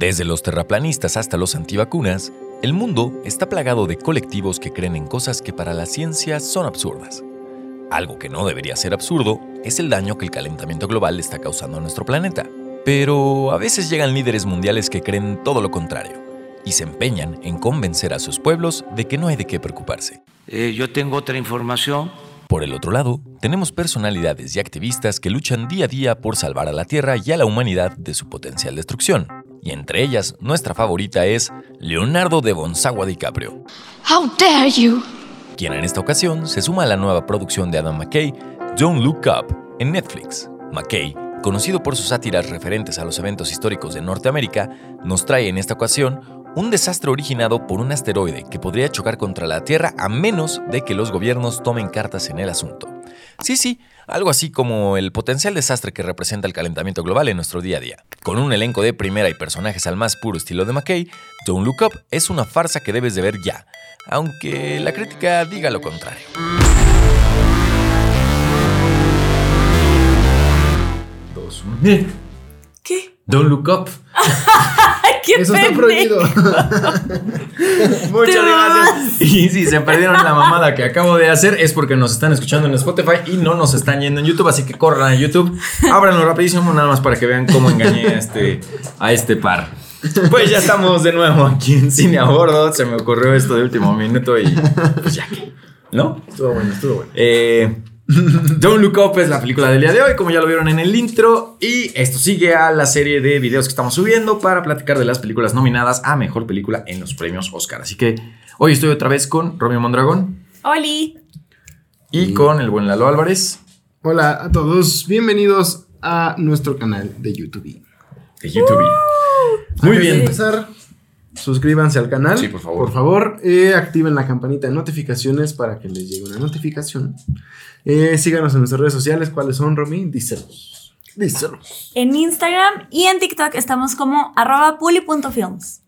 Desde los terraplanistas hasta los antivacunas, el mundo está plagado de colectivos que creen en cosas que para la ciencia son absurdas. Algo que no debería ser absurdo es el daño que el calentamiento global está causando a nuestro planeta. Pero a veces llegan líderes mundiales que creen todo lo contrario y se empeñan en convencer a sus pueblos de que no hay de qué preocuparse. Eh, yo tengo otra información. Por el otro lado, tenemos personalidades y activistas que luchan día a día por salvar a la Tierra y a la humanidad de su potencial destrucción y entre ellas nuestra favorita es Leonardo de Gonzagua DiCaprio. How dare you? Quien en esta ocasión se suma a la nueva producción de Adam McKay, Don't Look Up, en Netflix. McKay, conocido por sus sátiras referentes a los eventos históricos de Norteamérica, nos trae en esta ocasión un desastre originado por un asteroide que podría chocar contra la Tierra a menos de que los gobiernos tomen cartas en el asunto. Sí, sí, algo así como el potencial desastre que representa el calentamiento global en nuestro día a día. Con un elenco de primera y personajes al más puro estilo de McKay, Don't Look Up es una farsa que debes de ver ya, aunque la crítica diga lo contrario. Dos, ¿Qué? Don't Look Up. ¡Qué Eso está prohibido. Muchas gracias. Y si se perdieron la mamada que acabo de hacer es porque nos están escuchando en Spotify y no nos están yendo en YouTube, así que corran a YouTube, ábranlo rapidísimo nada más para que vean cómo engañé a este, a este par. Pues ya estamos de nuevo aquí en Cine a Bordo. Se me ocurrió esto de último minuto y pues ya que, ¿no? Estuvo bueno, estuvo bueno. Eh, Don't Look Up es la película del día de hoy, como ya lo vieron en el intro. Y esto sigue a la serie de videos que estamos subiendo para platicar de las películas nominadas a mejor película en los premios Oscar. Así que hoy estoy otra vez con Romeo Mondragón Oli. y con el buen Lalo Álvarez Hola a todos, bienvenidos a nuestro canal de YouTube. de YouTube. Muy Antes de bien. empezar, suscríbanse al canal. Sí, por favor. Por favor, eh, activen la campanita de notificaciones para que les llegue una notificación. Eh, síganos en nuestras redes sociales. ¿Cuáles son, Romy? Díselos. Díselos. En Instagram y en TikTok estamos como arroba puli.films.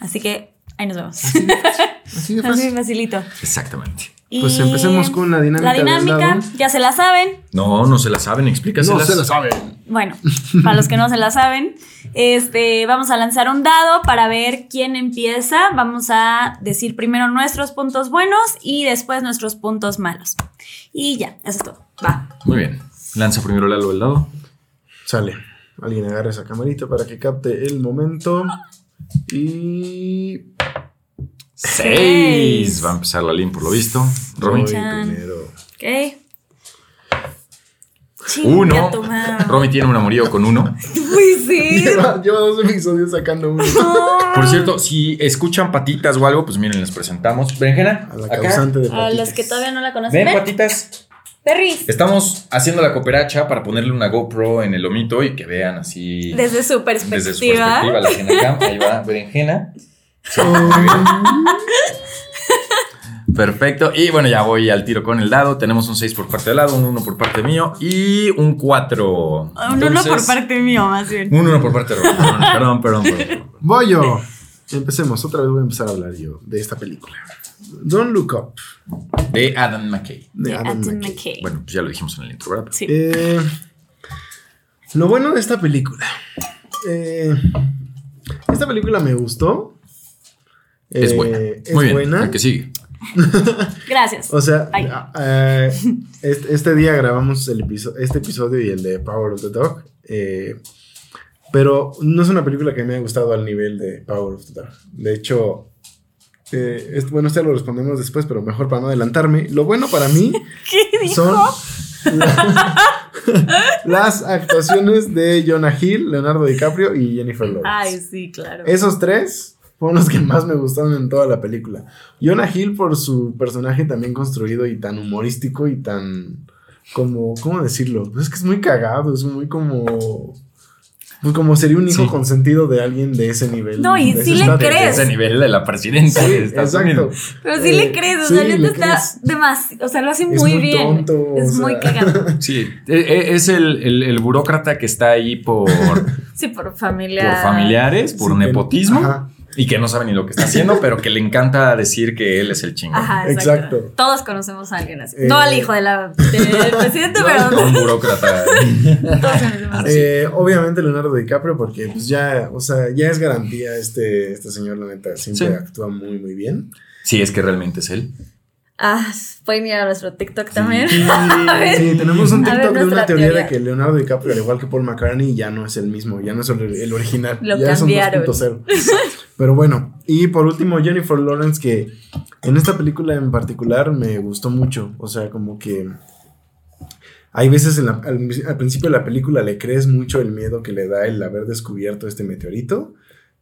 Así que ahí nos vemos. Así de Así fácil. facilito. Exactamente. Pues empecemos con la dinámica La dinámica, ya se la saben. No, no se la saben, explícaselas. No se lo saben. Bueno, para los que no se la saben, este, vamos a lanzar un dado para ver quién empieza. Vamos a decir primero nuestros puntos buenos y después nuestros puntos malos. Y ya, eso es todo. Va. Muy bien. Lanza primero Lalo el dado. Sale. Alguien agarra esa camarita para que capte el momento. Y. Seis. Va a empezar la link por lo visto. Romy. Primero. Ok. Chinga Uno. Romy tiene un amorío con uno. Uy, sí. Lleva, lleva dos episodios sacando uno. Por cierto, si escuchan patitas o algo, pues miren, les presentamos. Berenjena, A la acá. causante de A patitas. los que todavía no la conocen. Ven, Ven, patitas. Perris. Estamos haciendo la cooperacha para ponerle una GoPro en el lomito y que vean así. Desde su perspectiva. desde su perspectiva, la Genacam. Ahí va, berenjena. Sí, muy bien. Perfecto. Y bueno, ya voy al tiro con el dado. Tenemos un 6 por parte del lado, un 1 por parte mío y un 4. Un uno por parte mío, más bien. Un 1 por parte de Romy. Perdón, perdón, perdón. perdón. Voy yo. Empecemos. Otra vez voy a empezar a hablar yo de esta película. Don't Look Up. De Adam McKay. De De Adam Adam McKay. McKay. Bueno, pues ya lo dijimos en el intro, ¿verdad? Sí. Eh, lo bueno de esta película. eh, esta película me gustó. Es Eh, buena. Es Muy bien. buena. Que sigue. Gracias. O sea, eh, este, este día grabamos el episo- este episodio y el de Power of the Dog. eh, pero no es una película que me haya gustado al nivel de Power of the Dog. De hecho, eh, es- bueno, este lo respondemos después, pero mejor para no adelantarme. Lo bueno para mí ¿Qué dijo? son la- las actuaciones de Jonah Hill, Leonardo DiCaprio y Jennifer Lawrence. Ay, sí, claro. Esos tres fueron los que más me gustaron en toda la película. Jonah Hill por su personaje también construido y tan humorístico y tan como, ¿cómo decirlo? Pues es que es muy cagado, es muy como... Pues como sería un hijo Sí. consentido de alguien de ese nivel. No, y de sí le crees. Ese nivel de la presidencia Sí, de Estados exacto. Unidos. Pero sí Eh, le crees, o sí, sea, le está demasiado, o sea, lo hace Es muy, muy bien. tonto, o es muy cagado. Sí, e- e- es el, el- el burócrata que está ahí por, Sí, por familia. por familiares, por Sí, que- nepotismo. ajá. Y que no sabe ni lo que está haciendo, pero que le encanta decir que él es el chingón. Ajá, exacto. Exacto. Todos conocemos a alguien así. Eh, no al hijo de la, del presidente, pero Un burócrata. todos conocemos a alguien. Eh, obviamente Leonardo DiCaprio, porque pues ya, o sea, ya es garantía este, este señor, la neta, siempre Sí. actúa muy, muy bien. Sí, es que realmente es él. Ah, pueden ir a nuestro TikTok también. Sí, tenemos un TikTok de una teoría, teoría. de que Leonardo DiCaprio, al igual que Paul McCartney, ya no es el mismo, ya no es el, el original. Lo ya cambiaron. es un 2.0. Pero bueno, y por último, Jennifer Lawrence, que en esta película en particular me gustó mucho. O sea, como que hay veces en la- al, al principio de la película le crees mucho el miedo que le da el haber descubierto este meteorito.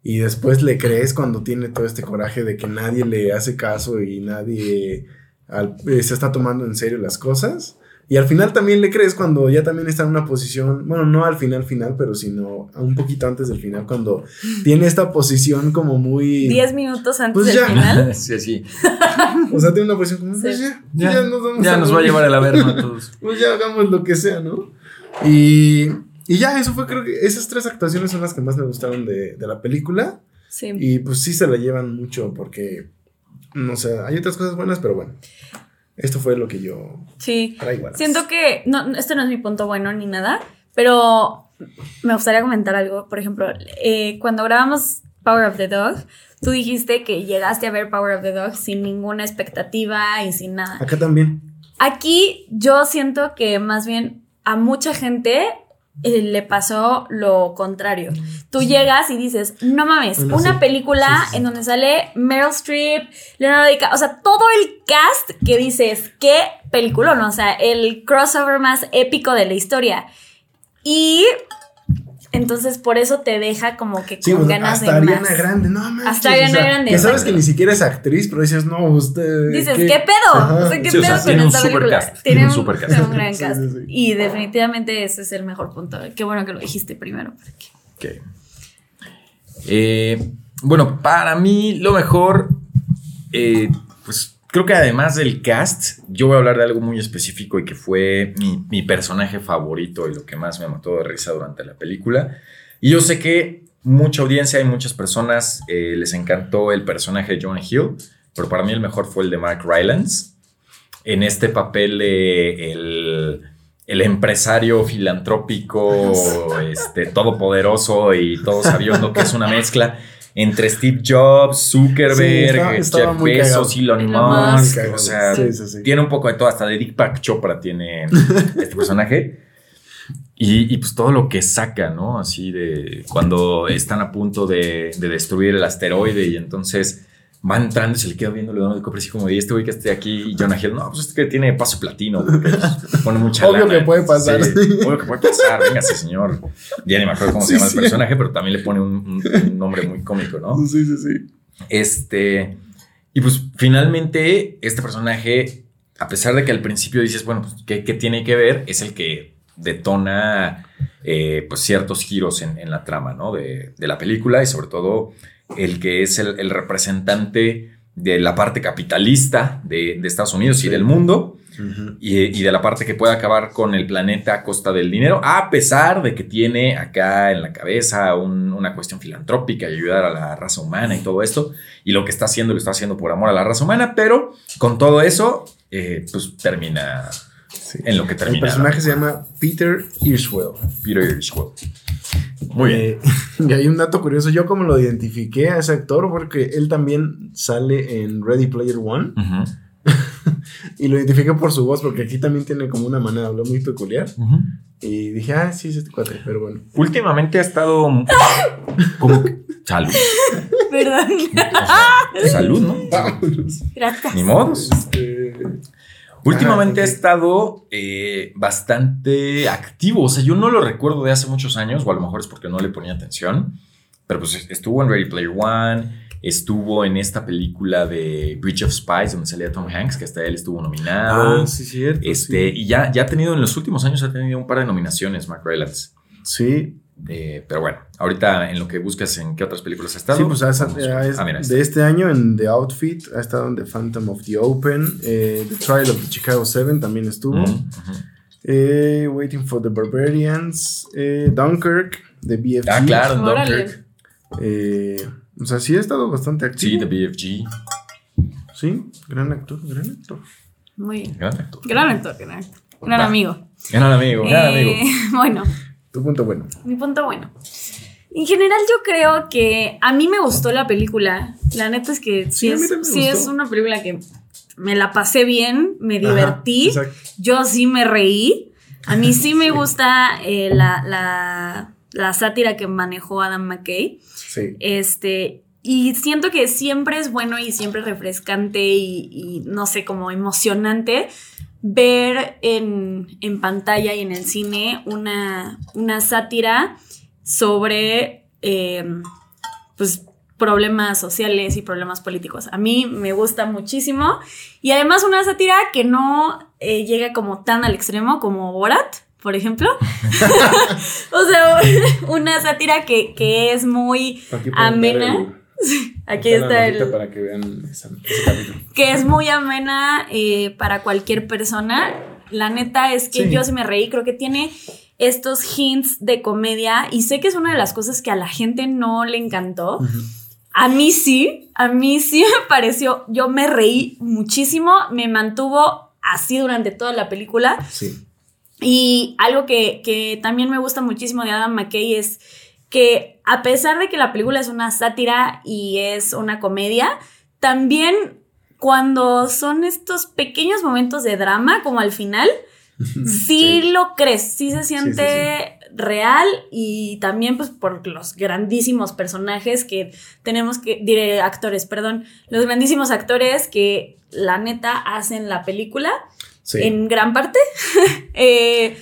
Y después le crees cuando tiene todo este coraje de que nadie le hace caso y nadie al- eh, se está tomando en serio las cosas. Y al final también le crees cuando ya también está en una posición, bueno, no al final final, pero sino un poquito antes del final, cuando tiene esta posición como muy... Diez minutos antes Pues del ya. final. sí, sí. O sea, tiene una posición como... Sí. Pues ya, Ya, ya nos vamos ya nos va a llevar el averno a todos. Pues ya hagamos lo que sea, ¿no? Y, y ya, eso fue, creo que esas tres actuaciones son las que más me gustaron de, de la película. Sí. Y pues sí se la llevan mucho porque, no sé, hay otras cosas buenas, pero bueno. Esto fue lo que yo Sí. traigo. a las- Siento que, no, este no es mi punto bueno ni nada, pero me gustaría comentar algo. Por ejemplo, eh, cuando grabamos Power of the Dog, tú dijiste que llegaste a ver Power of the Dog sin ninguna expectativa y sin nada. Acá también. Aquí yo siento que más bien a mucha gente eh, le pasó lo contrario. Tú llegas y dices, no mames, Bueno, una sí. película Sí, sí, sí. en donde sale Meryl Streep, Leonardo DiCaprio, o sea, todo el cast que dices, qué película. O sea, el crossover más épico de la historia. Y entonces por eso te deja como que Sí, con o sea, ganas hasta de Ariana más. Grande, no manches. Hasta Ariana o sea, Grande, Que sabes exacto. que ni siquiera es actriz, pero dices, no, usted. Dices, ¿qué, pedo? Ajá. O sea, ¿qué Sí, o pedo sea, con esta super película? cast, Tiene un super cast. tiene un gran Sí, cast. sí, sí. Y definitivamente ese es el mejor punto. Qué bueno que lo dijiste primero. porque- Ok. Eh, bueno, para mí lo mejor, eh, pues creo que además del cast, yo voy a hablar de algo muy específico y que fue mi, mi personaje favorito y lo que más me mató de risa durante la película. Y yo sé que mucha audiencia y muchas personas eh, les encantó el personaje de Jonah Hill, pero para mí el mejor fue el de Mark Rylance. En este papel de el, el empresario filantrópico, este, todopoderoso y todo sabiendo que es una mezcla entre Steve Jobs, Zuckerberg, Sí, estaba- estaba Jeff Bezos. Elon Musk. Musk. O sea, Sí, sí, sí. tiene un poco de todo, hasta de Dick Pack Chopra tiene este personaje. Y, y, pues todo lo que saca, ¿no? Así de cuando están a punto de, de destruir el asteroide y entonces va entrando y se le queda viendo Leonardo DiCaprio así como, y este güey que esté aquí y Jonah Hill, no, pues este que tiene paso platino, porque pues, pone mucha Obvio lana. que puede pasar. Sí, obvio que puede pasar, véngase señor. Ya ni me acuerdo cómo se llama el personaje, pero también le pone un, un- un nombre muy cómico, ¿no? Sí, sí, sí. Este. Y pues finalmente, este personaje, a pesar de que al principio dices, bueno, pues, ¿qué, qué tiene que ver? Es el que detona eh, pues ciertos giros en, en la trama, ¿no? De, de la película y sobre todo el que es el, el representante de la parte capitalista de, de Estados Unidos y del mundo y, y de la parte que puede acabar con el planeta a costa del dinero, a pesar de que tiene acá en la cabeza un- una cuestión filantrópica y ayudar a la raza humana y todo esto. Y lo que está haciendo lo está haciendo por amor a la raza humana, pero con todo eso, eh, pues termina Sí. en lo que El termina. personaje se llama Peter Hirschwell. Peter Hirschwell. Muy bien. Eh, y hay un dato curioso. Yo, como lo identifiqué a ese actor, porque él también sale en Ready Player One. Y lo identifiqué por su voz, porque aquí también tiene como una manera de hablar muy peculiar. Y dije, ah, sí, es este cuate, pero bueno. Últimamente ha estado como que- salud. Perdón. O sea, salud, ¿no? Gracias. Ni modos. Este, Últimamente Ajá, ha estado eh, bastante activo. O sea, yo no lo recuerdo de hace muchos años, o a lo mejor es porque no le ponía atención. Pero pues estuvo en Ready Player One, estuvo en esta película de Bridge of Spies, donde salía Tom Hanks, que hasta él estuvo nominado. Ah, sí, cierto. este, sí. Y ya, ya ha tenido en los últimos años, ha tenido un par de nominaciones, Mark Rylance. Sí, Eh, pero bueno, ahorita en lo que buscas en qué otras películas ha estado. sí, pues ah, mira, de este año en The Outfit ha estado en The Phantom of the Open, eh, The Trial of the Chicago Seven también estuvo, eh, Waiting for the Barbarians, eh, Dunkirk, The BFG, Ah, claro. Dunkirk. eh, O sea, sí ha estado bastante activo. Sí, de BFG. Sí, gran actor, gran actor. Muy bien. Gran actor. Gran actor, gran actor. Gran amigo. Gran amigo, gran Eh, amigo. Bueno, Tu punto bueno. mi punto bueno. En general yo creo que a mí me gustó la película. La neta es que sí, es, sí una película que me la pasé bien, me Ajá, divertí. exacto. yo sí me reí. A mí sí me gusta eh, la, la- la sátira que manejó Adam McKay. Sí. Este, y siento que siempre es bueno y siempre refrescante y, y, no sé, como emocionante ver en, en pantalla y en el cine una, una sátira sobre eh, pues, problemas sociales y problemas políticos. A mí me gusta muchísimo y además una sátira que no eh, llega como tan al extremo como Borat, por ejemplo. o sea, una sátira que, que es muy amena. Aquí está el, Para que vean esa- ese capítulo. que es muy amena eh, para cualquier persona. La neta es que Sí. yo sí me reí, creo que tiene estos hints de comedia y sé que es una de las cosas que a la gente no le encantó. A mí sí, a mí sí me pareció, yo me reí muchísimo, me mantuvo así durante toda la película. Sí. Y algo que, que también me gusta muchísimo de Adam McKay es que a pesar de que la película es una sátira y es una comedia, también cuando son estos pequeños momentos de drama, como al final, sí, lo crees, sí se siente real y también pues por los grandísimos personajes que tenemos que, diré actores, perdón, los grandísimos actores que la neta hacen la película en gran parte. Eh,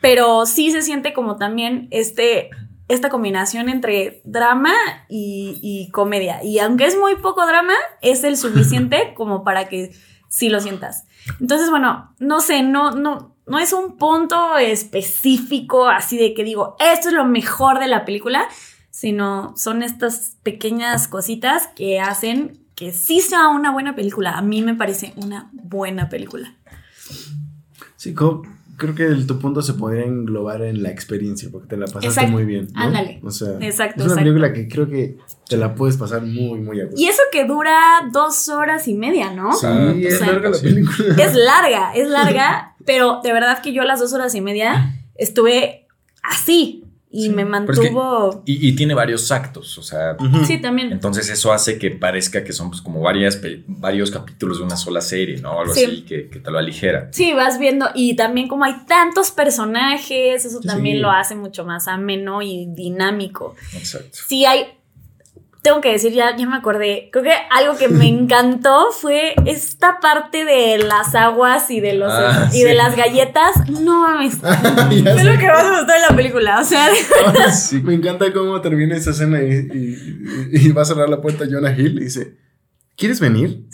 pero sí se siente como también este, esta combinación entre drama y, y comedia. Y aunque es muy poco drama, es el suficiente como para que sí lo sientas. Entonces, bueno, no sé, no, no, no es un punto específico así de que digo, esto es lo mejor de la película, sino son estas pequeñas cositas que hacen que sí sea una buena película. A mí me parece una buena película. Sí, co- creo que el, tu punto se podría englobar en la experiencia, porque te la pasaste Exacto. muy bien. ¿no? Ándale. O sea, Exacto, es una exacto. película que creo que te la puedes pasar muy, muy a gusto. Y eso que dura dos horas y media, ¿no? Sí, es sea, larga la película. Es larga, es larga, pero de verdad que yo las dos horas y media estuve así y me Pero es que- mantuvo. Y, y tiene varios actos, o sea. Sí, también. entonces eso hace que parezca que son pues, como varias, pe- varios capítulos de una sola serie, ¿no? Algo Sí. así que, que te lo aligera. Sí, vas viendo, y también como hay tantos personajes, eso Sí. también lo hace mucho más ameno y dinámico. Exacto. Sí, hay. Tengo que decir, ya, ya me acordé. Creo que algo que me encantó fue esta parte de las aguas y de los Ah, y de las galletas. No mames. Fue sé. lo que más me gustó de la película. O sea, Sí, me encanta cómo termina esa escena y, y- y va a cerrar la puerta Jonah Hill y dice, ¿quieres venir?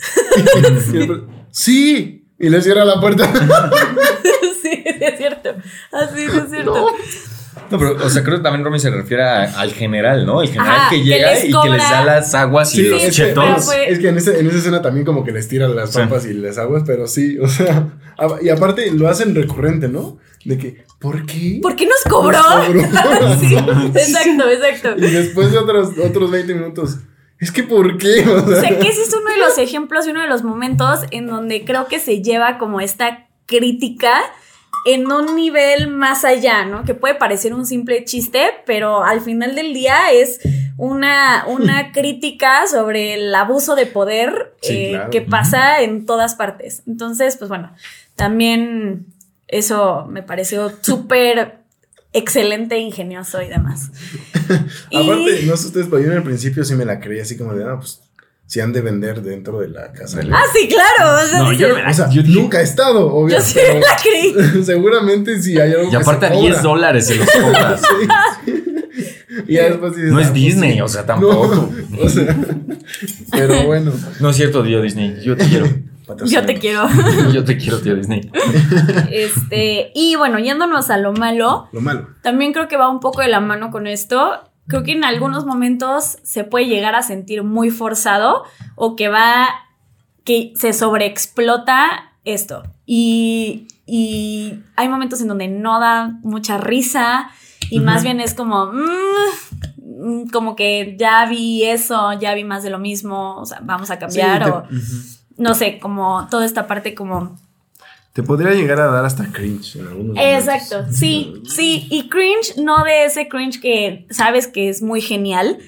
Sí. Y le cierra la puerta. sí, sí, es cierto. Así sí, es cierto. No. No, pero, o sea, creo que también Romy se refiere a- al general, ¿no? El general Ajá, que que llega les y que les da las aguas y Sí, los es que, chetos. fue- es que en, ese- en esa escena también como que les tiran las Sí. papas y las aguas, pero sí, o sea, y aparte lo hacen recurrente, ¿no? De que, ¿por qué? ¿Por qué nos cobró? Nos cobró. sí, exacto, exacto. Y después de otros, otros 20 minutos, es que ¿por qué? O sea, sé que ese es uno de los ejemplos y uno de los momentos en donde creo que se lleva como esta crítica en un nivel más allá, ¿no? Que puede parecer un simple chiste, pero al final del día es una, una crítica sobre el abuso de poder Sí, eh, claro. que pasa en todas partes. Entonces, pues bueno, también eso me pareció súper excelente, e ingenioso y demás. Y- Aparte, no sé ustedes, pero yo en el principio sí me la creí así como de, ah, pues, si han de vender dentro de la casa. Ah, sí, claro. o sea, No, yo dices, no O sea, Yo dije- nunca he estado, obvio. yo sí la creí. seguramente sí hay algo Y que aparte se a 10 cobra. dólares se los cobras. Sí, sí. Y ya después dices, No es ah, pues Disney, sí. o sea, tampoco. No, o sea, pero bueno. No es cierto, tío Disney. Yo te quiero. Yo te quiero. Yo te quiero, tío Disney. Este, y bueno, yéndonos a lo malo, Lo malo. también creo que va un poco de la mano con esto. Creo que en algunos momentos se puede llegar a sentir muy forzado o que va, que se sobreexplota esto. Y, y hay momentos en donde no da mucha risa y más bien es como, mm, como que ya vi eso, ya vi más de lo mismo, o sea, vamos a cambiar Sí, te- o no sé, como toda esta parte como Te podría llegar a dar hasta cringe en algunos momentos. Exacto, sí, sí, y cringe, no de ese cringe que sabes que es muy genial,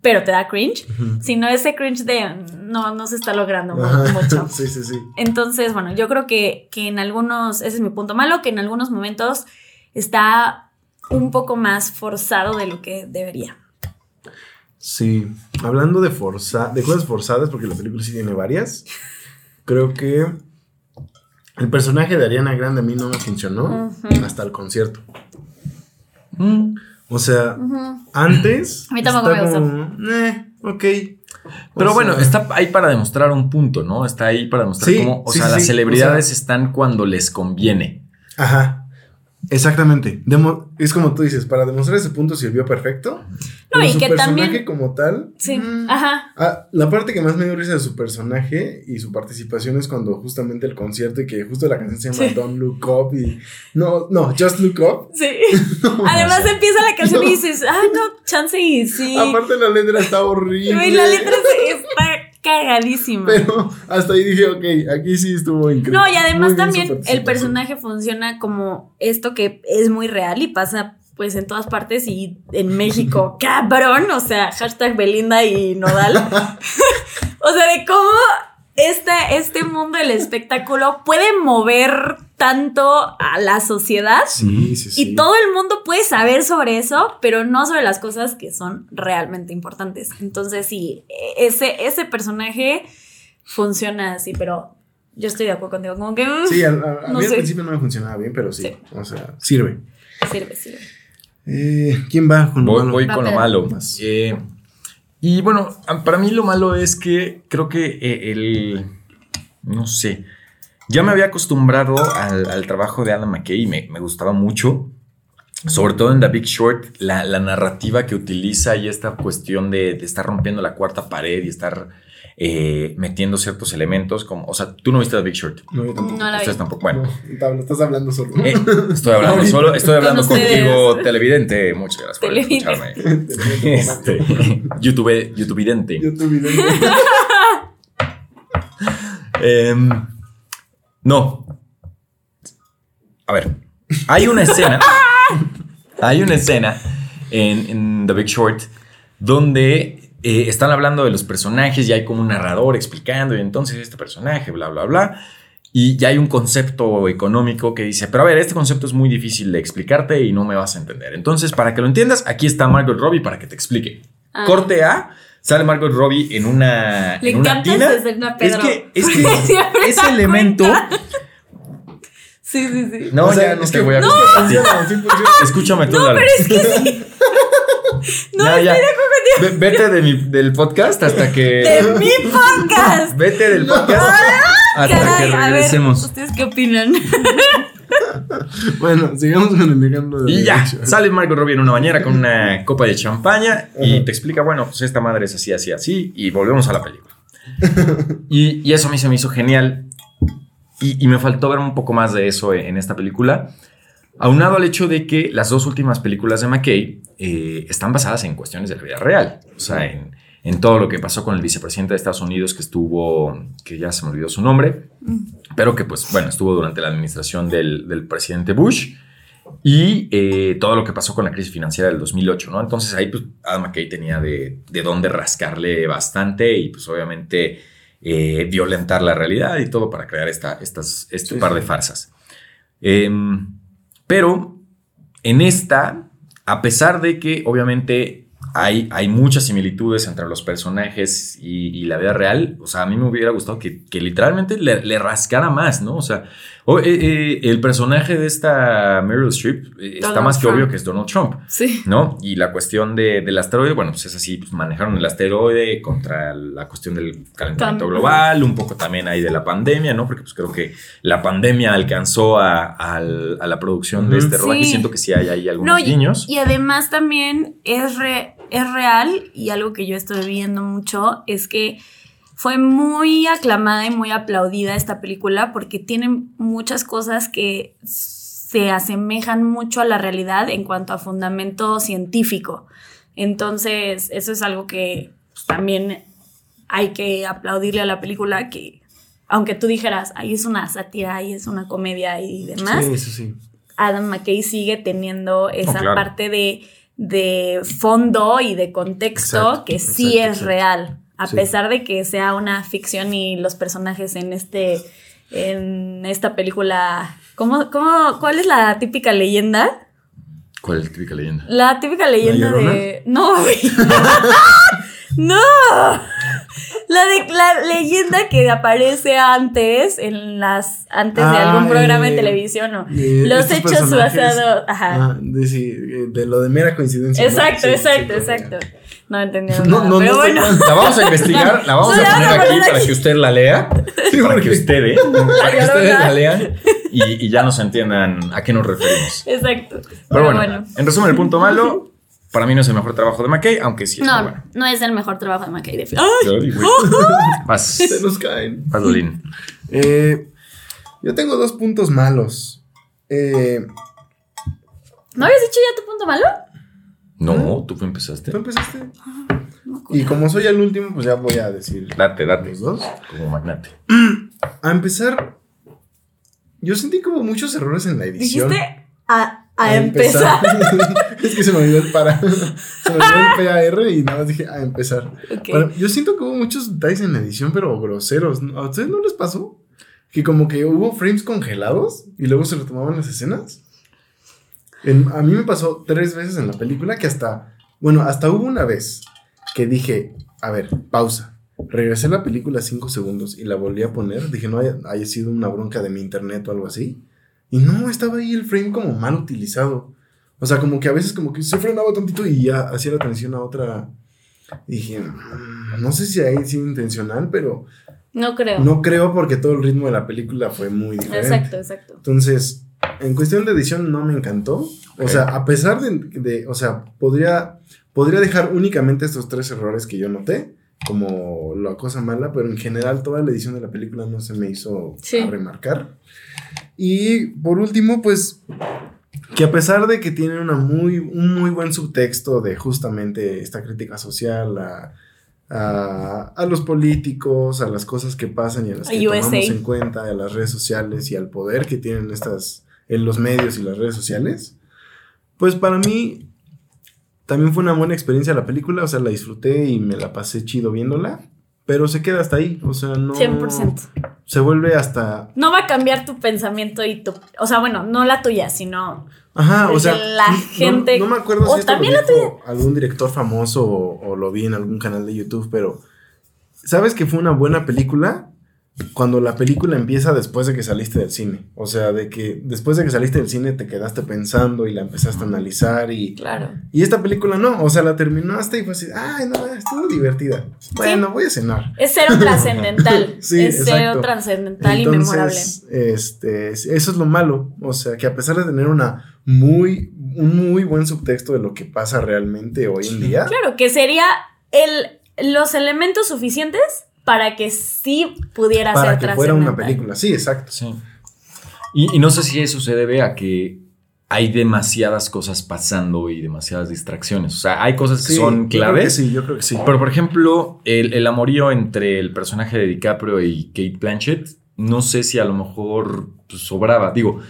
pero te da cringe, sino ese cringe de no, no se está logrando Ajá. mucho. sí, sí, sí. Entonces, bueno, yo creo que, que en algunos, ese es mi punto malo, que en algunos momentos está un poco más forzado de lo que debería. Sí, hablando de forza, de cosas forzadas, porque la película sí tiene varias, creo que el personaje de Ariana Grande a mí no me funcionó Ujú. hasta el concierto. Mm. O sea, antes. A mí tampoco está me gustó. como, eh, ok. Pero O bueno, sea, está ahí para demostrar un punto, ¿no? Está ahí para demostrar Sí, cómo, o sí, sea, sí, las sí. celebridades O sea- están cuando les conviene. Ajá. Exactamente. Demo- es como tú dices, para demostrar ese punto sirvió perfecto. pero y su que personaje también- como tal. Sí, mm, ajá. Ah, la parte que más me dio risa de su personaje y su participación es cuando justamente el concierto y que justo la canción se llama Sí. Don't Look Up y no, no, Just Look Up. Sí. Además no empieza la canción y No. dices, ay, no, chance y sí. Aparte la letra está horrible. Güey, la letra está cagadísima. Pero hasta ahí dije, ok, aquí sí estuvo increíble. No, y además Muy también el personaje funciona como esto que es muy real y pasa pues en todas partes y en México, cabrón, o sea, hashtag Belinda y Nodal. o sea, de cómo este, este mundo del espectáculo puede mover tanto a la sociedad Sí, sí, sí. y todo el mundo puede saber sobre eso, pero no sobre las cosas que son realmente importantes. Entonces, sí, ese, ese personaje funciona así, pero yo estoy de acuerdo contigo. Como que mm, Sí, a, a- a No mí al principio no me funcionaba bien, pero sí. Sí. O sea, sirve. sirve, sirve. Eh, ¿Quién va con lo Voy, malo? voy con lo malo. Eh, y bueno, para mí lo malo es que creo que eh, el. No sé. Ya me había acostumbrado al, trabajo de Adam McKay y me gustaba mucho. Sobre todo en The Big Short, la, la narrativa que utiliza y esta cuestión de, de estar rompiendo la cuarta pared y estar eh, metiendo ciertos elementos. Como, o sea, tú no viste The Big Short. No, yo tampoco. No la vi. Ustedes tampoco. Bueno, No, estás hablando solo. eh, estoy hablando solo, estoy hablando Con ustedes. contigo, televidente. Muchas gracias por Televidente. escucharme. Este, YouTube, YouTubeidente. Yo tu video. Em, no. A ver, hay una escena. Hay una escena en, en The Big Short donde eh, están hablando de los personajes y hay como un narrador explicando y entonces este personaje, bla, bla, bla. Y ya hay un concepto económico que dice, pero a ver, este concepto es muy difícil de explicarte y no me vas a entender. Entonces, para que lo entiendas, aquí está Margot Robbie para que te explique. Ah. Corte A, sale Margot Robbie en una, Le en una encanta tina. esa escena, Es Pedro. que, es que ese elemento... cuenta. Sí, sí, sí. No, O sea, ya no es te que- voy a no, a funciona, sí funciona. Escúchame tú, No, pero es que sí. No, Ya, estoy ya. de Vete de mi- del podcast hasta que. De mi podcast. Vete del podcast hasta Caray, que a ver, regresemos. ¿ustedes qué opinan? Bueno, sigamos con el ejemplo de Y ya, Short. sale Margot Robbie en una bañera con una copa de champaña y te explica, bueno, pues esta madre es así, así, así, y volvemos a la película. Y, y eso a mí se me hizo genial. Y, y me faltó ver un poco más de eso en esta película. Aunado al hecho de que las dos últimas películas de McKay eh, están basadas en cuestiones de la vida real. O sea, en, en todo lo que pasó con el vicepresidente de Estados Unidos que estuvo, que ya se me olvidó su nombre, pero que pues bueno, estuvo durante la administración del, del presidente Bush y eh, todo lo que pasó con la crisis financiera del 2008, ¿no? Entonces ahí pues Adam McKay tenía de, de dónde rascarle bastante y pues obviamente eh, violentar la realidad y todo para crear esta, estas, este Sí, par de farsas. Em, pero en esta, a pesar de que obviamente hay, hay muchas similitudes entre los personajes y, y la vida real, o sea, a mí me hubiera gustado que, que literalmente le, le rascara más, ¿no? O sea, eh, eh, el personaje de esta Meryl Streep eh, está más que obvio que es Donald Trump. Sí. ¿no? Y la cuestión de- del asteroide, bueno, pues es así, pues manejaron el asteroide contra la cuestión del calentamiento global, un poco también ahí de la pandemia, ¿no? Porque pues creo que la pandemia alcanzó a, a la producción de este rodaje y Sí. siento que sí hay ahí algunos No, y, guiños. y además también es, re- es real y algo que yo estoy viendo mucho es que fue muy aclamada y muy aplaudida esta película porque tiene muchas cosas que se asemejan mucho a la realidad en cuanto a fundamento científico. Entonces, eso es algo que pues, también hay que aplaudirle a la película que, aunque tú dijeras, ahí es una sátira, ahí es una comedia y demás, Sí, eso sí. Adam McKay sigue teniendo esa claro. parte de, de fondo y de contexto Exacto, que sí exacto, es exacto. real, a Sí. pesar de que sea una ficción y los personajes en este en esta película ¿cómo, cómo, ¿cuál es la típica leyenda? ¿Cuál es la típica leyenda? La típica leyenda de no no la, de, la leyenda que aparece antes en las antes de Ah, algún programa de eh, televisión o eh, los hechos basados ajá Ah, de, sí, eh, de lo de mera coincidencia. ¿no? exacto Sí, exacto sí, exacto no entendieron No, no, pero no bueno. La vamos a investigar, la vamos a poner aquí poner para aquí. que usted la lea. Sí, para que ustedes, para que ustedes la lean y, y ya nos entiendan a qué nos referimos. exacto Pero bueno, en resumen, el punto malo, para mí no es el mejor trabajo de McKay, aunque sí está no bueno. no es el mejor trabajo de McKay de Ay. Vas, Se nos caen. vas, Dolín. Eh, yo tengo dos puntos malos. Eh, ¿no habías dicho ya tu punto malo? No, tú empezaste. ¿Tú empezaste? Y como soy el último, pues ya voy a decir Date, date. los dos. Como magnate. A empezar, yo sentí como muchos errores en la edición. dijiste a, a empezar, es que se me olvidó el para. se me olvidó el PAR y nada más dije a empezar. Ok. Bueno, yo siento que hubo muchos detalles en la edición, pero groseros. ¿A ustedes no les pasó? Que como que hubo frames congelados y luego se retomaban las escenas. En- a mí me pasó tres veces en la película que hasta, bueno, hasta hubo una vez que dije, a ver, pausa. Regresé a la película cinco segundos y la volví a poner. Dije, no haya, haya sido una bronca de mi internet o algo así. Y no, estaba ahí el frame como mal utilizado. O sea, como que a veces como que se frenaba tantito y ya hacía la atención a otra. Y dije, "Mm, no sé si ahí sido intencional, pero no creo no creo porque todo el ritmo de la película fue muy diferente. exacto exacto Entonces, en cuestión de edición no me encantó. O sea, a pesar de, de- o sea, podría, podría dejar únicamente estos tres errores que yo noté como la cosa mala, pero en general toda la edición de la película no se me hizo Sí. a remarcar. Y por último, pues, que a pesar de que tiene una muy, un muy buen subtexto de justamente esta crítica social a, a, a los políticos, a las cosas que pasan y a las que USA. tomamos en cuenta, a las redes sociales y al poder que tienen estas en los medios y las redes sociales, pues para mí también fue una buena experiencia la película, o sea, la disfruté y me la pasé chido viéndola, pero se queda hasta ahí, o sea, no 100%. se vuelve hasta no va a cambiar tu pensamiento y tu o sea bueno no la tuya sino Ajá, o sea, la gente- No, me acuerdo o si esto también lo la dijo algún director famoso o, o lo vi en algún canal de YouTube, pero ¿sabes que fue una buena película? Cuando la película empieza después de que saliste del cine. O sea, de que después de que saliste del cine te quedaste pensando y la empezaste a analizar y... claro Y esta película no, o sea, la terminaste y fue así, ay, no, estuvo divertida. Bueno, voy a cenar. es cero trascendental Sí, es cero trascendental y memorable Entonces, este, eso es lo malo. O sea, que a pesar de tener una muy, un muy buen subtexto de lo que pasa realmente hoy en día, claro que sería el los elementos suficientes para que sí pudiera para ser que fuera una película. Sí, exacto. Sí. Y, y no sé si eso se debe a que hay demasiadas cosas pasando y demasiadas distracciones. O sea, hay cosas que Sí, son yo creo que claves. sí, yo creo que sí. Pero, por ejemplo, el, el amorío entre el personaje de DiCaprio y Kate Blanchett, no sé si a lo mejor pues, sobraba. Digo,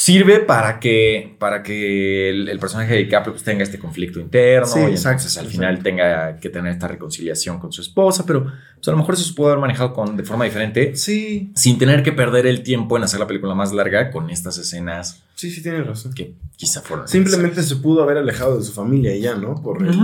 sirve para que, para que el, el personaje de DiCaprio pues, tenga este conflicto interno Sí, y exacto, entonces al exacto. final tenga que tener esta reconciliación con su esposa, pero pues, a lo mejor eso se pudo haber manejado con, de forma diferente Sí, sin tener que perder el tiempo en hacer la película más larga con estas escenas sí, sí, tienes razón. que quizá fueron Simplemente se pudo haber alejado de su familia y ya, ¿no? Por, el-.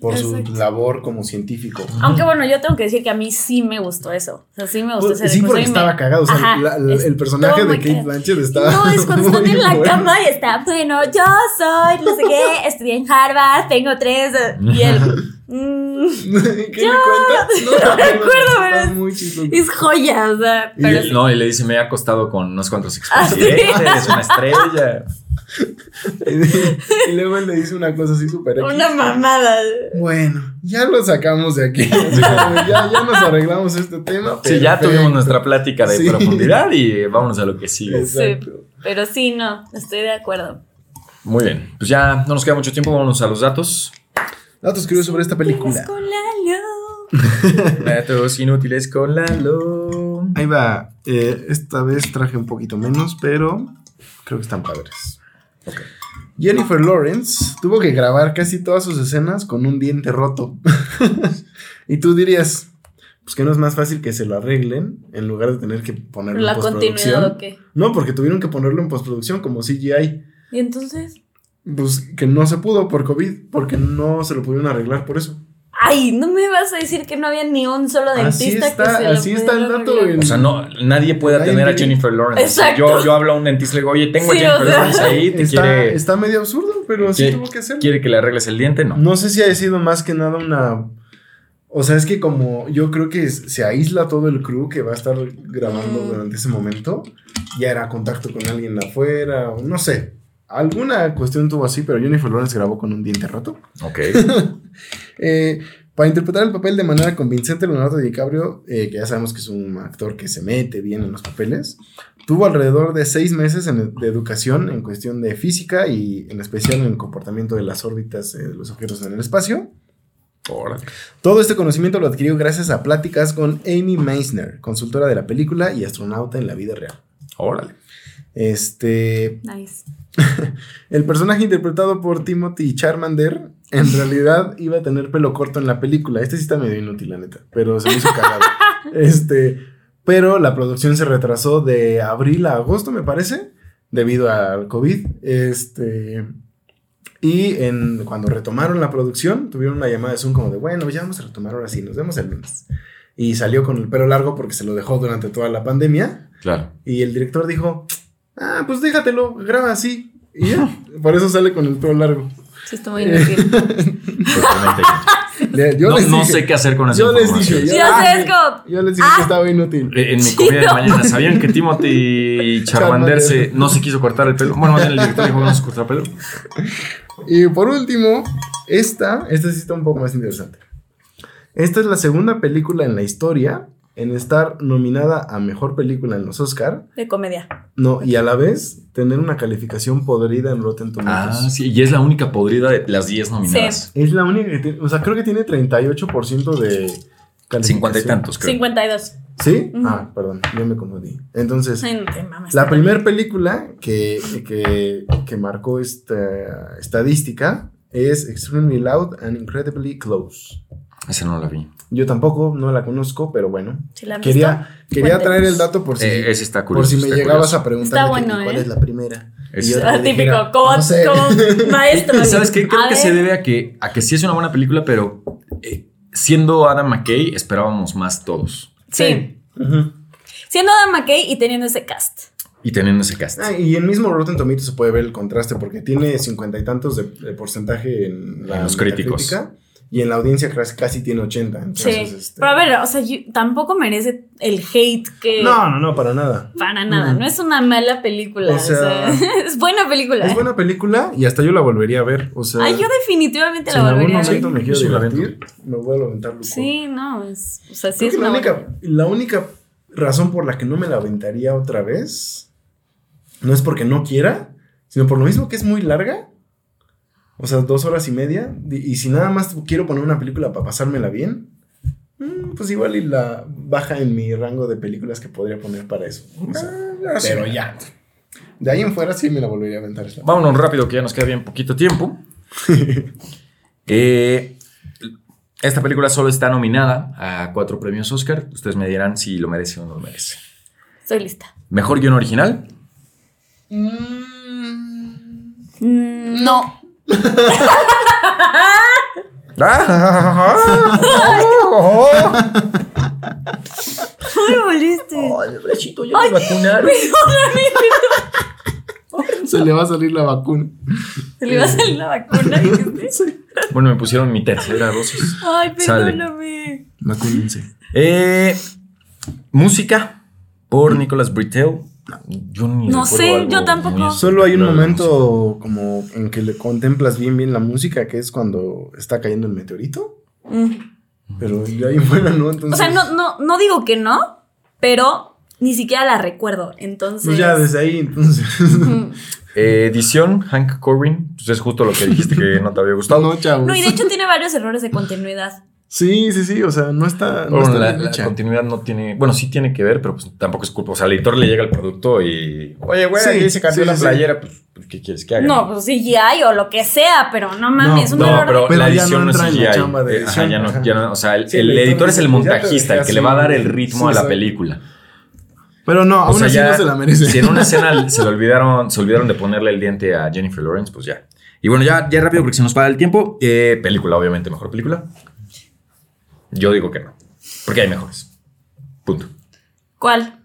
Por su labor como científico. aunque bueno yo tengo que decir que a mí sí me gustó eso o sea sí me gustó Pues, ese sí, porque me- estaba cagado. O sea, Ajá, la- la- el personaje de Kate. Blanchett estaba. No, es cuando están en la bueno. cama y está, bueno, yo soy, no sé qué, estudié en Harvard, tengo tres, y él, mm, ¿Qué Yo- me cuentas? no me acuerdo, pero es- muy chistoso. es joya, o sea, Y, pero sí. no, y le dice, me he acostado con unos cuantos Ah, sí. expresidentes, es una estrella. y luego él le dice una cosa así súper una mamada. Bueno, ya lo sacamos de aquí. O sea, ya, ya nos arreglamos este tema. Sí, ya tuvimos nuestra plática de Sí. profundidad y vámonos a lo que sigue. Sí, Exacto. pero sí, no, estoy de acuerdo. Muy bien, pues ya no nos queda mucho tiempo, vámonos a los datos. Datos curiosos sobre esta película. Con Lalo. Datos inútiles con Lalo. Ahí va. Eh, esta vez traje un poquito menos, pero creo que están padres. Jennifer Lawrence tuvo que grabar casi todas sus escenas con un diente roto. y tú dirías, pues que no es más fácil que se lo arreglen en lugar de tener que ponerlo La en postproducción. continuidad o qué. No, porque tuvieron que ponerlo en postproducción como CGI. Y entonces. Pues que no se pudo por COVID, porque no se lo pudieron arreglar por eso. Ay, no me vas a decir que no había ni un solo Así dentista está, que se lo así está el dato en- O sea, no, nadie puede Nadie atender a Jennifer Lawrence. Exacto. Yo, yo hablo a un dentista y le digo, oye, tengo a Jennifer o sea. Lawrence ahí, te está, quiere, está medio absurdo, pero sí quiere- tuvo que hacerlo. quiere que le arregles el diente, no. No sé si haya sido más que nada una. O sea, es que como yo creo que se aísla todo el crew que va a estar grabando Mm. durante ese momento, ya era contacto con alguien afuera, o no sé. Alguna cuestión tuvo así, pero Jennifer Lawrence grabó con un diente roto. Ok. Eh, para interpretar el papel de manera convincente, Leonardo DiCaprio, eh, que ya sabemos que es un actor que se mete bien en los papeles, tuvo alrededor de seis meses en- de educación en cuestión de física y en especial en el comportamiento de las órbitas eh, de los objetos en el espacio. Órale. Todo este conocimiento lo adquirió gracias a pláticas con Amy Meisner, consultora de la película y astronauta en la vida real. Órale. Este, Nice. el personaje interpretado por Timothy Charmander en realidad iba a tener pelo corto en la película. Este sí está medio inútil, la neta, pero se me hizo cagado. Este, pero la producción se retrasó de abril a agosto, me parece, debido al COVID. Este, y en, cuando retomaron la producción, tuvieron una llamada de Zoom como de, bueno, ya vamos a retomar ahora sí, nos vemos el lunes. Y salió con el pelo largo porque se lo dejó durante toda la pandemia. Claro. Y el director dijo, ah, pues déjatelo, graba así. Y ya, por eso sale con el pelo largo. Sí, está muy inútil. Le- Yo no les no dije- sé qué hacer con esa Yo les dije, yo, ah, yo les dije que estaba inútil. Eh, En mi comida de mañana, ¿sabían que Timothy Charmander se, no se quiso cortar el pelo? Bueno, más bien el director dijo que no se cortó el pelo. Y por último, esta, esta sí está un poco más interesante. Esta es la segunda película en la historia en estar nominada a mejor película en los Oscar, De comedia. no, y a la vez tener una calificación podrida en Rotten Tomatoes. Ah, sí, y es la única podrida de las 10 nominadas. Es la única que tiene, o sea, creo que tiene 38% de calificación. 50 y tantos, creo. 52. ¿Sí? Ah, perdón, yo me confundí. Entonces, Ay, no te mames. La primera película que, que, que marcó esta estadística es Extremely Loud and Incredibly Close. Esa no la vi. Yo tampoco no la conozco, pero bueno. ¿Sí la Quería, quería traer el dato por si, Eh, ese está por curioso. si me está llegabas curioso. a preguntar bueno, cuál ¿eh? es la primera. Es- Ah, dijera, típico, como, no sé. como maestro. ¿Sabes qué? Creo A que se debe a que, a que sí es una buena película, pero eh, siendo Adam McKay esperábamos más todos. Sí. Siendo Adam McKay y teniendo ese cast. Y teniendo ese cast. Ah, y en mismo Rotten Tomatoes se puede ver el contraste porque tiene cincuenta y tantos de, de porcentaje en, la En los críticos. Metacritica, y en la audiencia casi, casi tiene 80. Sí. Entonces, este- Pero a ver, o sea, yo- tampoco merece el hate que. No, no, no, para nada. Para nada. Mm. No es una mala película. O O sea, sea, es buena película. Es buena película y hasta yo la volvería a ver. O sea, Ay, yo definitivamente si la en algún volvería a ver. momento me quiero Sí, la divertir, me voy a aventar Luco. Sí, no, es, o sea, sí Creo es que la una única, buena- la única razón por la que no me la aventaría otra vez no es porque no quiera, sino por lo mismo que es muy larga. O sea, dos horas y media. Y si nada más quiero poner una película para pasármela bien, mm, pues igual y la baja en mi rango de películas que podría poner para eso. O sea, Ah, pero ya. De ahí en fuera sí me la volvería a aventar. Vámonos rápido, que ya nos queda bien poquito tiempo. Eh, esta película solo está nominada a cuatro premios Oscar. Ustedes me dirán si lo merece o no lo merece. Estoy lista. Mejor guion original. Mm, no. Ay, moliste. ya me vacunaron. Se le va a salir la vacuna. Se le iba a salir la vacuna. dijiste. Bueno, me pusieron mi tercera dosis. Ay, perdóname. Vacúnense. Eh, música por Nicholas Britell. Yo ni No sé, algo yo tampoco. Solo hay un momento como en que le contemplas bien bien la música, que es cuando está cayendo el meteorito. Mm. Pero de ahí fuera no, entonces. O sea, no, no, no digo que no, pero ni siquiera la recuerdo. Entonces. Pues ya desde ahí, entonces. Mm. Eh, edición, Hank Corbin. Pues es justo lo que dijiste que no te había gustado. No, chavos. No, y de hecho tiene varios errores de continuidad. Sí, sí, sí. O sea, no está. No Bueno, está la, bien la hecha. continuidad no tiene. Bueno, sí tiene que ver, pero pues tampoco es culpa. O sea, al editor le llega el producto y. Oye, güey, Sí, aquí se cambió sí, la sí, playera. Pues, pues, ¿qué quieres que haga? No, pues CGI o lo que sea, pero no mames, un No, No, error. pero, Pero la ya edición no no, es entra en la CGI. chamba de Eh, ajá, edición, ya no, ajá. ya no- o sea, el, Sí, el el editor es el pues, montajista, el que le va a dar el ritmo Sí, a la película. Pero no, O aún sea, así ya, no se la merece. si en una escena se le olvidaron, se olvidaron de ponerle el diente a Jennifer Lawrence, pues ya. Y bueno, ya, ya rápido porque se nos va el tiempo. Eh, película, obviamente, mejor película. Yo digo que no. Porque hay mejores. Punto. ¿Cuál?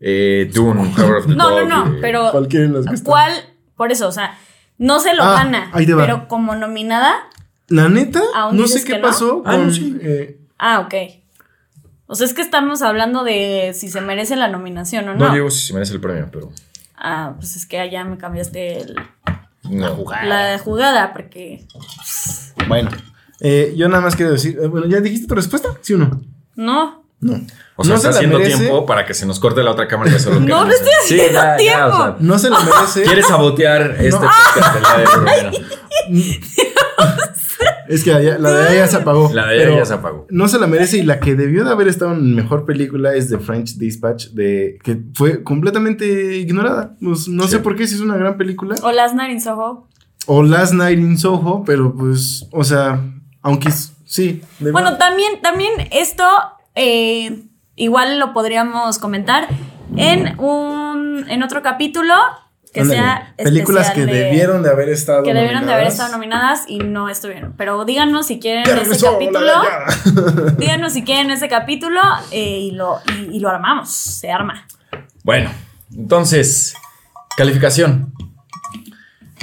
Eh, Dune, Power of the No, no, Dog, no, eh, pero ¿Cuál quieren las que? ¿cuál? Por eso, o sea, no se lo Ah, gana, ahí te va. pero como nominada, La neta, ¿Aún no dices sé que qué no? pasó Ah, no, con. sí. eh, ah, ok. O sea, es que estamos hablando de si se merece la nominación o no. No digo si se merece el premio, pero. Ah, pues es que allá me cambiaste el- No. la jugada, porque bueno. Eh, yo nada más quiero decir. eh, bueno, ¿ya dijiste tu respuesta? ¿Sí o no? no. No. O sea, no está se la haciendo merece. tiempo para que se nos corte la otra cámara y solo No, no estoy Sí, haciendo ya, tiempo. o sea, No se la merece. ¿Quieres sabotear este podcast del día de hoy? Es que la de ella se apagó. La de ella se apagó. No se la merece y la que debió de haber estado en mejor película es The French Dispatch, de, que fue completamente ignorada. Pues, no Sí. sé por qué, si es una gran película. O Last Night in Soho. O Last Night in Soho, pero pues, o sea, aunque sí. de Bueno, verdad. también, también esto eh, igual lo podríamos comentar en un en otro capítulo que Ándale. sea películas que de- debieron de haber estado que debieron de haber nominadas. estado nominadas y no estuvieron. Pero díganos si quieren ese capítulo. Díganos si quieren ese capítulo eh, y, lo, y, y lo armamos. Se arma. Bueno, entonces, calificación.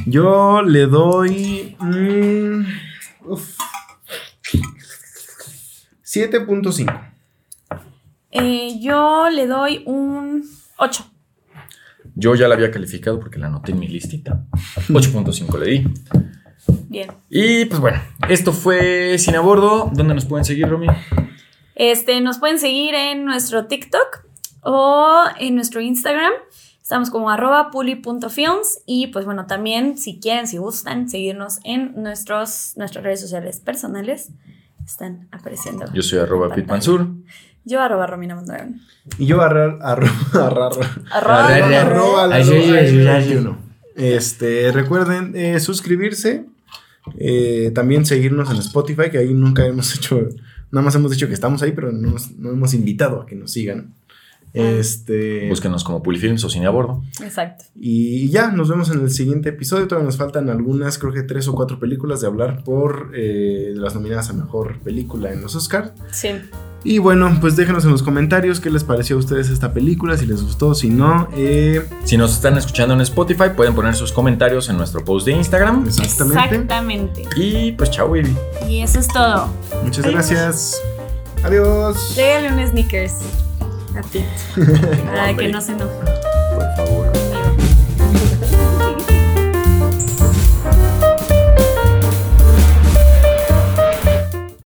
Yo le doy. mm, uf, 7.5. Eh, yo le doy un 8. Yo ya la había calificado porque la anoté en mi listita. 8.5 le di. Bien. Y pues bueno, esto fue Sin a Bordo. ¿Dónde nos pueden seguir, Romy? Este, nos pueden seguir en nuestro TikTok o en nuestro Instagram. Estamos como arroba puli.films y pues bueno, también si quieren, si gustan, seguirnos en nuestros, nuestras redes sociales personales. Están apareciendo. Yo soy arroba pitmansur. Yo arroba Romina Mondragón. Y yo Arroba, arroba arroba sí, sí, sí. 21. Este, recuerden eh, suscribirse. eh, también seguirnos en Spotify, que ahí nunca hemos hecho. Nada más hemos dicho que estamos ahí, pero no, no hemos invitado a que nos sigan. Este. Búsquenos como Pulifilms o Cine a Bordo. Exacto. Y ya, nos vemos en el siguiente episodio. Todavía nos faltan algunas, creo que tres o cuatro películas de hablar por eh, las nominadas a mejor película en los Oscars. Sí. Y bueno, pues déjenos en los comentarios qué les pareció a ustedes esta película, si les gustó, si no. eh, Si nos están escuchando en Spotify, pueden poner sus comentarios en nuestro post de Instagram. exactamente. Exactamente. Y pues chao, baby. Y eso es todo. Muchas gracias. Adiós. Trégale un sneakers a Pete. Para que no se enoje. Por favor.